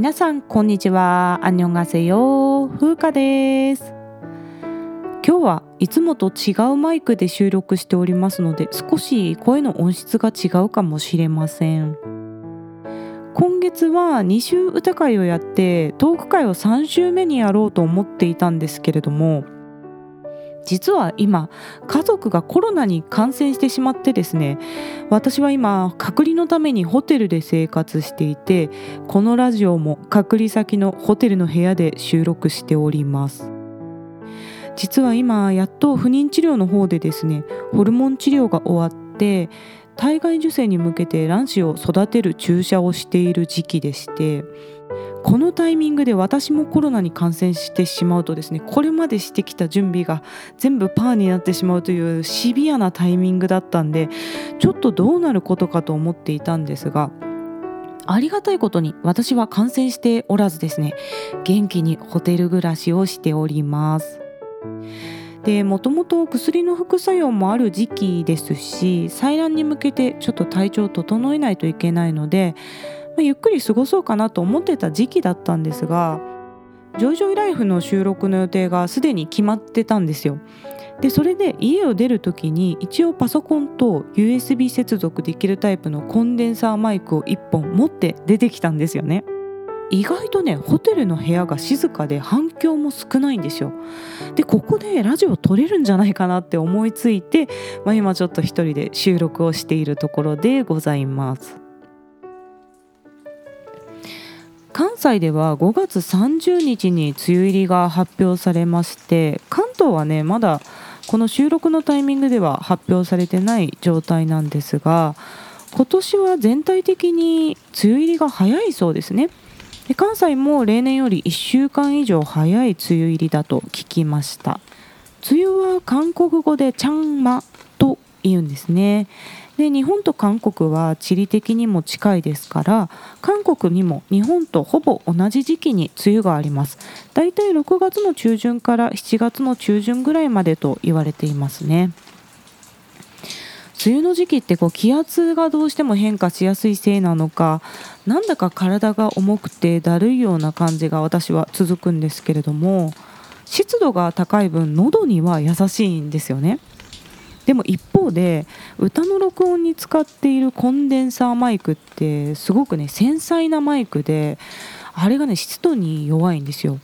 皆さんこんにちは。アンニョンガセヨ風花です。今日はいつもと違うマイクで収録しておりますので少し声の音質が違うかもしれません。今月は2週歌会をやってトーク会を3週目にやろうと思っていたんですけれども実は今家族がコロナに感染してしまってですね私は今隔離のためにホテルで生活していてこのラジオも隔離先のホテルの部屋で収録しております。実は今やっと不妊治療の方でですねホルモン治療が終わって体外受精に向けて卵子を育てる注射をしている時期でしてこのタイミングで私もコロナに感染してしまうとですねこれまでしてきた準備が全部パーになってしまうというシビアなタイミングだったんでちょっとどうなることかと思っていたんですがありがたいことに私は感染しておらずですね元気にホテル暮らしをしております。でもともと薬の副作用もある時期ですし採卵に向けてちょっと体調を整えないといけないので、ゆっくり過ごそうかなと思ってた時期だったんですが「ジョイジョイライフ」の収録の予定がすでに決まってたんですよ。でそれで家を出る時に一応パソコンと USB 接続できるタイプのコンデンサーマイクを1本持って出てきたんですよね。意外とねホテルの部屋が静かで反響も少ないんですよでここでラジオ撮れるんじゃないかなって思いついて、まあ、今ちょっと一人で収録をしているところでございます関西では5月30日に梅雨入りが発表されまして関東はねまだこの収録のタイミングでは発表されてない状態なんですが今年は全体的に梅雨入りが早いそうですね。で関西も例年より1週間以上早い梅雨入りだと聞きました。梅雨は韓国語でチャンマと言うんですね。で日本と韓国は地理的にも近いですから韓国にも日本とほぼ同じ時期に梅雨があります。だいたい6月の中旬から7月の中旬ぐらいまでと言われていますね。梅雨の時期ってこう気圧がどうしても変化しやすいせいなのかなんだか体が重くてだるいような感じが私は続くんですけれども湿度が高い分喉には優しいんですよね。でも一方で歌の録音に使っているコンデンサーマイクってすごくね繊細なマイクであれがね湿度に弱いんですよ。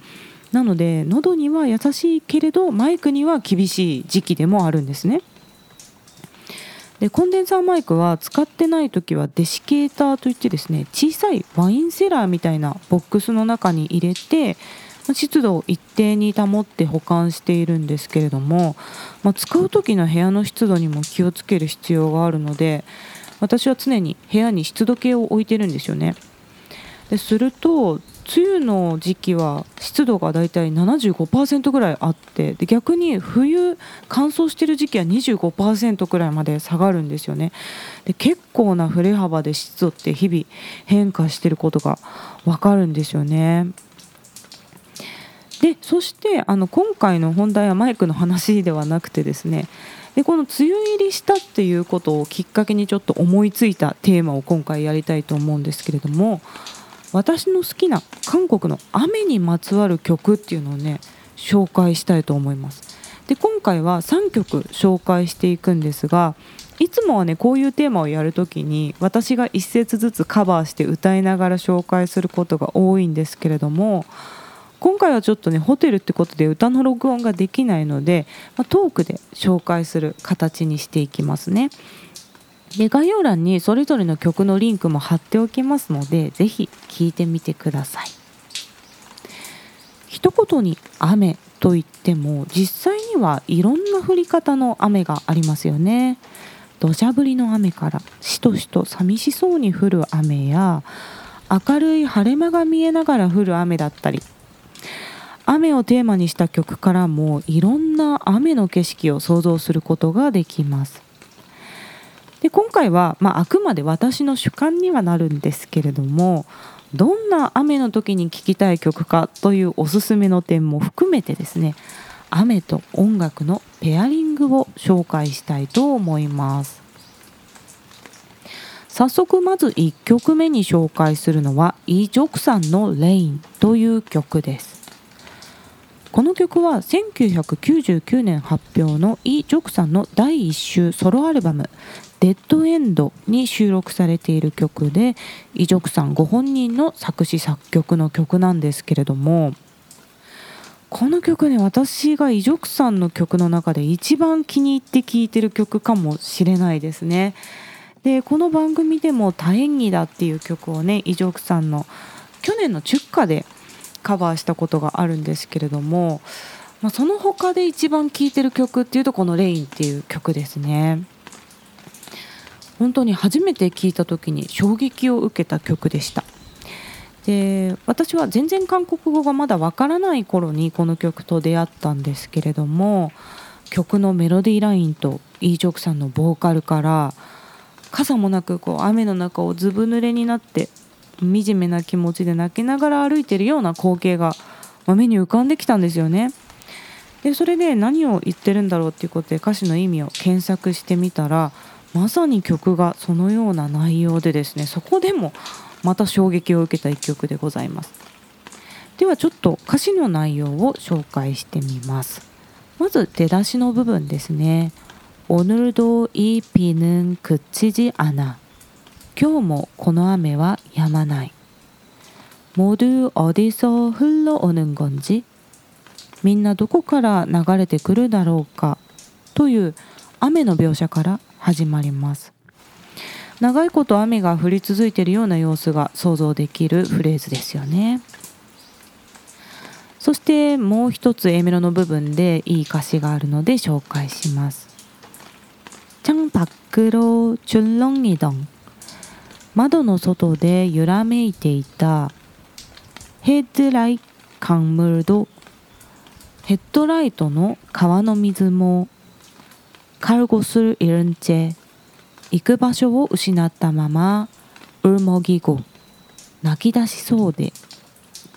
なので喉には優しいけれどマイクには厳しい時期でもあるんですね。でコンデンサーマイクは使ってない時はデシケーターといってですね小さいワインセラーみたいなボックスの中に入れて湿度を一定に保って保管しているんですけれども、まあ、使う時の部屋の湿度にも気をつける必要があるので私は常に部屋に湿度計を置いてるんですよね。ですると梅雨の時期は湿度がだいたい75%ぐらいあってで逆に冬乾燥してる時期は25%くらいまで下がるんですよねで結構な振れ幅で湿度って日々変化してることがわかるんですよねでそしてあの今回の本題はマイクの話ではなくてですねでこの梅雨入りしたっていうことをきっかけにちょっと思いついたテーマを今回やりたいと思うんですけれども私の好きな韓国の雨にまつわる曲っていうのをね紹介したいと思います。で今回は3曲紹介していくんですがいつもはねこういうテーマをやるときに私が1節ずつカバーして歌いながら紹介することが多いんですけれども今回はちょっとねホテルってことで歌の録音ができないので、まあ、トークで紹介する形にしていきますね。で概要欄にそれぞれの曲のリンクも貼っておきますので是非聴いてみてください。一言に雨といっても実際にはいろんな降り方の雨がありますよね。土砂降りの雨からしとしと寂しそうに降る雨や明るい晴れ間が見えながら降る雨だったり雨をテーマにした曲からもいろんな雨の景色を想像することができます。で今回は、まあ、あくまで私の主観にはなるんですけれどもどんな雨の時に聴きたい曲かというおすすめの点も含めてですね雨と音楽のペアリングを紹介したいと思います。早速まず1曲目に紹介するのはイ・ジョクさんの「レイン」という曲です。この曲は1999年発表のイ・ジョクさんの第1週ソロアルバム「デッドエンド」に収録されている曲でイ・ジョクさんご本人の作詞作曲の曲なんですけれどもこの曲ね私がイ・ジョクさんの曲の中で一番気に入って聴いてる曲かもしれないですね。でこの番組でも「多演技だ」っていう曲をねイ・ジョクさんの去年のチュッカでカバーしたことがあるんですけれども、まあ、その他で一番聴いてる曲っていうとこの「レイン」っていう曲ですね。本当に初めて聴いた時に衝撃を受けた曲でしたで私は全然韓国語がまだわからない頃にこの曲と出会ったんですけれども曲のメロディーラインとイ・ージョクさんのボーカルから傘もなくこう雨の中をずぶ濡れになって惨めな気持ちで泣きながら歩いてるような光景が、ま目に浮かんできたんですよね。でそれで何を言ってるんだろうっていうことで歌詞の意味を検索してみたらまさに曲がそのような内容でですねそこでもまた衝撃を受けた一曲でございますではちょっと歌詞の内容を紹介してみますまず出だしの部分ですね오늘도이비는그치지않아 今日もこの雨は止まない모두어디서흘러오는건지みんなどこから流れてくるだろうかという雨の描写から始まります長いこと雨が降り続いているような様子が想像できるフレーズですよねそしてもう一つ A メロの部分でいい歌詞があるので紹介します창밖으로줄렁이던 窓の外で揺らめいていたヘッドライカンムルドヘッドライトの川の水もカルゴスルイルンチェ行く場所を失ったままウルモギゴ泣き出しそうで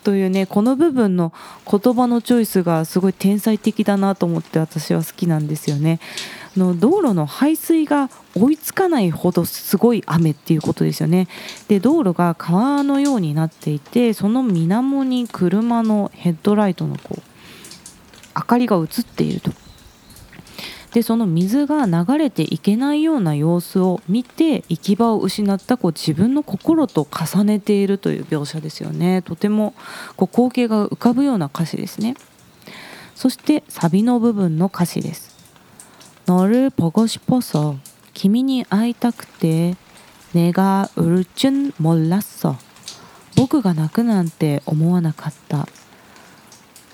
というねこの部分の言葉のチョイスがすごい天才的だなと思って私は好きなんですよね。の道路の排水が追いつかないほどすごい雨っていうことですよね。で道路が川のようになっていてその水面に車のヘッドライトのこう明かりが映っていると。でその水が流れていけないような様子を見て行き場を失ったこう自分の心と重ねているという描写ですよねとてもこう光景が浮かぶような歌詞ですねそしてサビの部分の歌詞です 너를보고싶어서君に会いたくて내가울줄몰랐어僕が泣くなんて思わなかった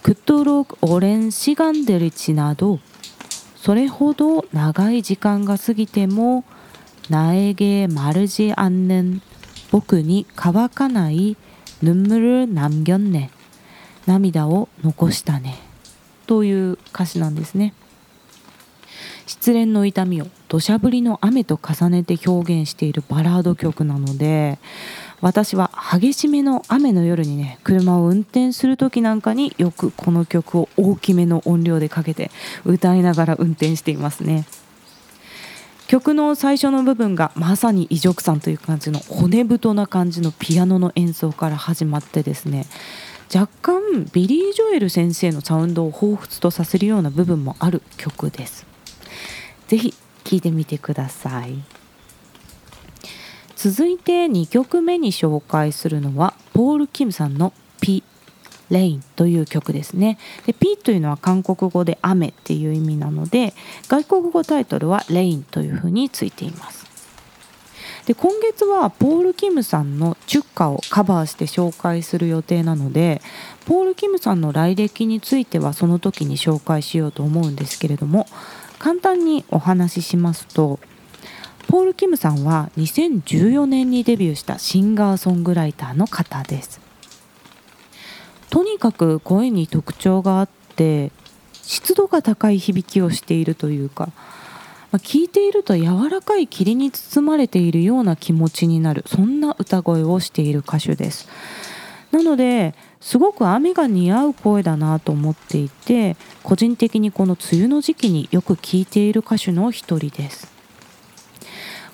그토록오랜시간들이지나도それほど長い時間が過ぎても나에게마르지않는僕に乾かない눈물을남겼네涙を残したねという歌詞なんですね 失恋の痛みを土砂降りの雨と重ねて表現しているバラード曲なので私は激しめの雨の夜にね車を運転する時なんかによくこの曲を大きめの音量でかけて歌いながら運転していますね。曲の最初の部分がまさにイ・ジョクさんという感じの骨太な感じのピアノの演奏から始まってですね若干ビリー・ジョエル先生のサウンドを彷彿とさせるような部分もある曲です。ぜひ聴いてみてください。続いて2曲目に紹介するのはポール・キムさんの「ピ」「レイン」という曲ですね。でピというのは韓国語で雨っていう意味なので外国語タイトルはレインというふうについています。で今月はポール・キムさんの「チュッカ」をカバーして紹介する予定なのでポール・キムさんの来歴についてはその時に紹介しようと思うんですけれども簡単にお話ししますと「ポール・キムさんは2014年にデビューしたシンガーソングライターの方です。とにかく声に特徴があって湿度が高い響きをしているというか聞いていると柔らかい霧に包まれているような気持ちになるそんな歌声をしている歌手です。なのですごく雨が似合う声だなと思っていて個人的にこの梅雨の時期によく聴いている歌手の一人です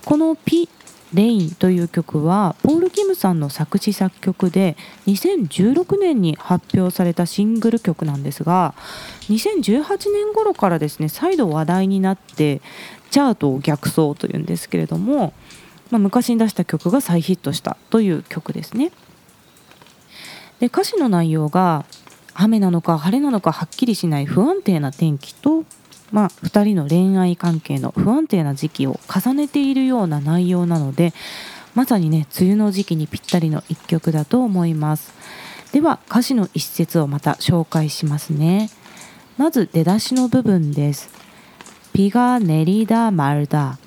この「ピ」レイン」という曲はポール・キムさんの作詞作曲で2016年に発表されたシングル曲なんですが2018年頃からですね再度話題になってチャートを逆走というんですけれども、まあ、昔に出した曲が再ヒットしたという曲ですね。で歌詞の内容が雨なのか晴れなのかはっきりしない不安定な天気とまあ、2人の恋愛関係の不安定な時期を重ねているような内容なのでまさにね梅雨の時期にぴったりの一曲だと思いますでは歌詞の一節をまた紹介しますねまず出だしの部分ですピが練りだ丸だ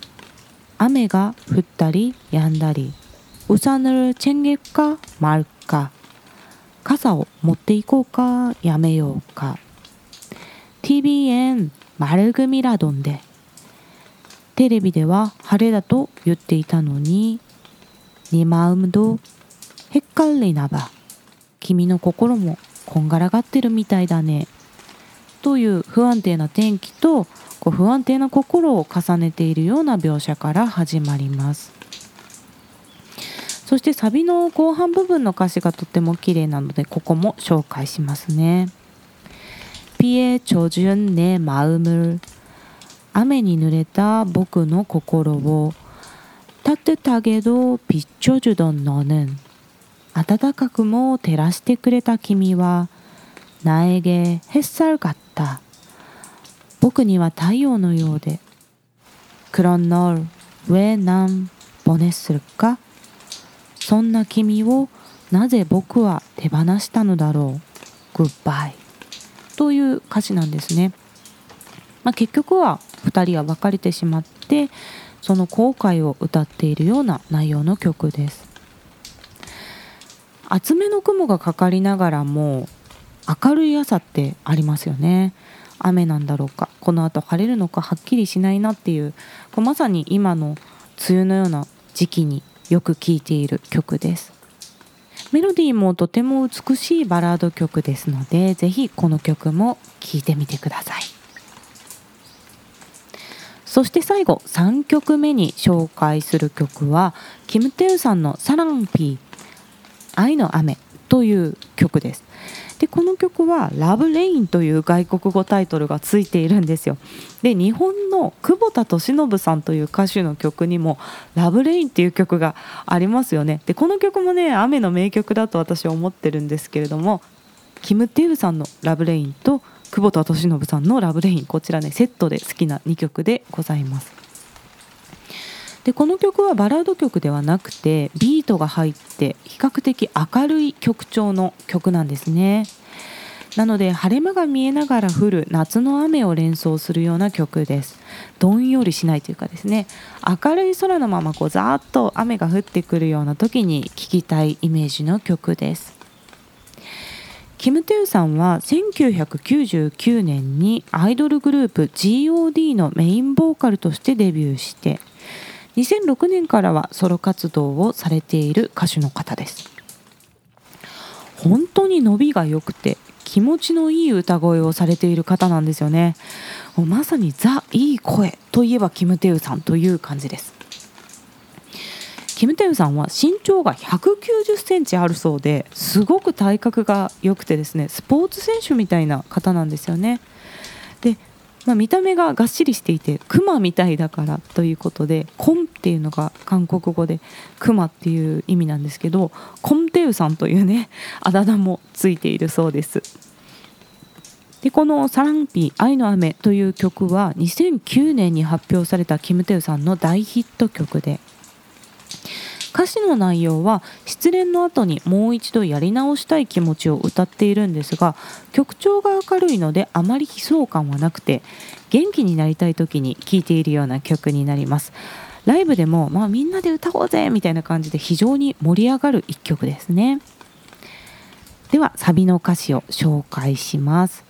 雨が降ったり止んだり우산을챙길까말까 」傘を持っていこうかやめようか TVN 맑음이라던데テレビでは晴れだと言っていたのに네마음도헷갈리나 봐。 君の心もこんがらがってるみたいだね。という不安定な天気とこう不安定な心を重ねているような描写から始まります。 そしてサビの後半部分の歌詞がとても綺麗なのでここも紹介しますね。비에젖은내마음을雨に濡れた僕の心を따뜻하게도비춰주던너는暖かくも照らしてくれた君は나에게햇살 같다僕には太陽のようで그런널왜난보냈을까 そんな君をなぜ僕は手放したのだろう？Goodbye という歌詞なんですね。まあ、結局は2人は別れてしまってその後悔を歌っているような内容の曲です。厚めの雲がかかりながらも明るい朝ってありますよね。雨なんだろうかこの後晴れるのかはっきりしないなっていうこうまさに今の梅雨のような時期によく聴いている曲です。メロディーもとても美しいバラード曲ですのでぜひこの曲も聴いてみてくださいそして最後3曲目に紹介する曲はキム・テウさんの「サランピー愛の雨」という曲です。でこの曲は「ラブレイン」という外国語タイトルがついているんですよ。で日本の久保田利伸さんという歌手の曲にも「Love Rain」っていう曲がありますよね。でこの曲もね雨の名曲だと私は思ってるんですけれどもキム・テウさんの「Love Rain」と久保田利伸さんの「Love Rain」こちらねセットで好きな2曲でございます。でこの曲はバラード曲ではなくてビートが入って比較的明るい曲調の曲なんですね。なので晴れ間が見えながら降る夏の雨を連想するような曲です。どんよりしないというかですね。明るい空のままこうザーッと雨が降ってくるような時に聴きたいイメージの曲です。キム・テウさんは1999年にアイドルグループ GOD のメインボーカルとしてデビューして2006年からはソロ活動をされている歌手の方です。本当に伸びが良くて気持ちのいい歌声をされている方なんですよね。もうまさにザ・いい声といえばキム・テウさんという感じです。キム・テウさんは身長が190センチあるそうですごく体格が良くてですねスポーツ選手みたいな方なんですよね。まあ、見た目ががっしりしていてクマみたいだからということでコンっていうのが韓国語でクマっていう意味なんですけどコンテウさんというね あだ名もついているそうです。でこの「サランピー愛の雨」という曲は2009年に発表されたキム・テウさんの大ヒット曲で歌詞の内容は失恋の後にもう一度やり直したい気持ちを歌っているんですが曲調が明るいのであまり悲壮感はなくて元気になりたい時に聴いているような曲になります。ライブでも、まあ、みんなで歌おうぜみたいな感じで非常に盛り上がる一曲ですね。ではサビの歌詞を紹介します。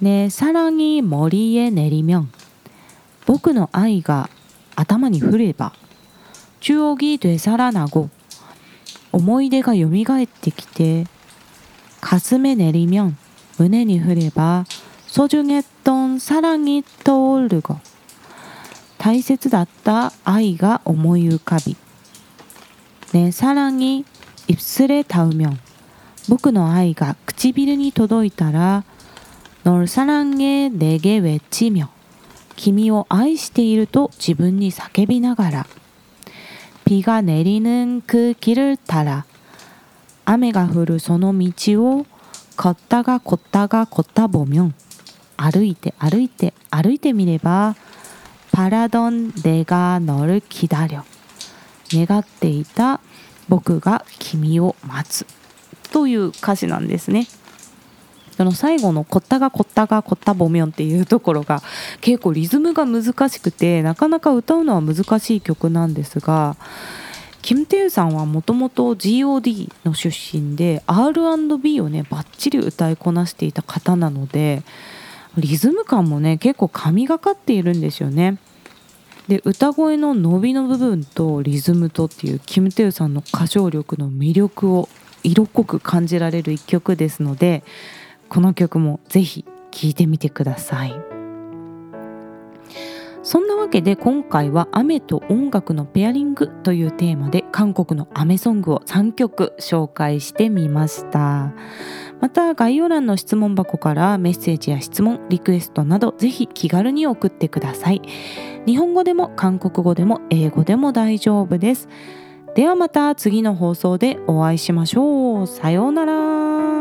ねさらに森へ練りみょん僕の愛が頭に降れば추억이되살아나고思い出が蘇ってきて가슴에내리면胸に降れば소중했던사랑이떠오르고大切だった愛が思い浮かび 내사랑이입술에닿으면僕の愛が唇に届いたら널사랑해내게외치며君を愛していると自分に叫びながら 비가내리는그길을따라雨が降るその道を걷다가걷다가걷다보면歩いて歩いて歩いてみれば바라던내가너를기다려願っていた僕が君を待つという歌詞なんですね。 その最後の「こったがこったがこったぼみょん」っていうところが結構リズムが難しくてなかなか歌うのは難しい曲なんですがキム・テユさんはもともと GOD の出身で R&B をねバッチリ歌いこなしていた方なのでリズム感もね結構神がかっているんですよね。で歌声の伸びの部分とリズムとっていうキム・テユさんの歌唱力の魅力を色濃く感じられる一曲ですのでこの曲もぜひ聴いてみてください。そんなわけで今回は雨と音楽のペアリングというテーマで韓国の雨ソングを3曲紹介してみました。また概要欄の質問箱からメッセージや質問リクエストなどぜひ気軽に送ってください。日本語でも韓国語でも英語でも大丈夫です。ではまた次の放送でお会いしましょう。さようなら。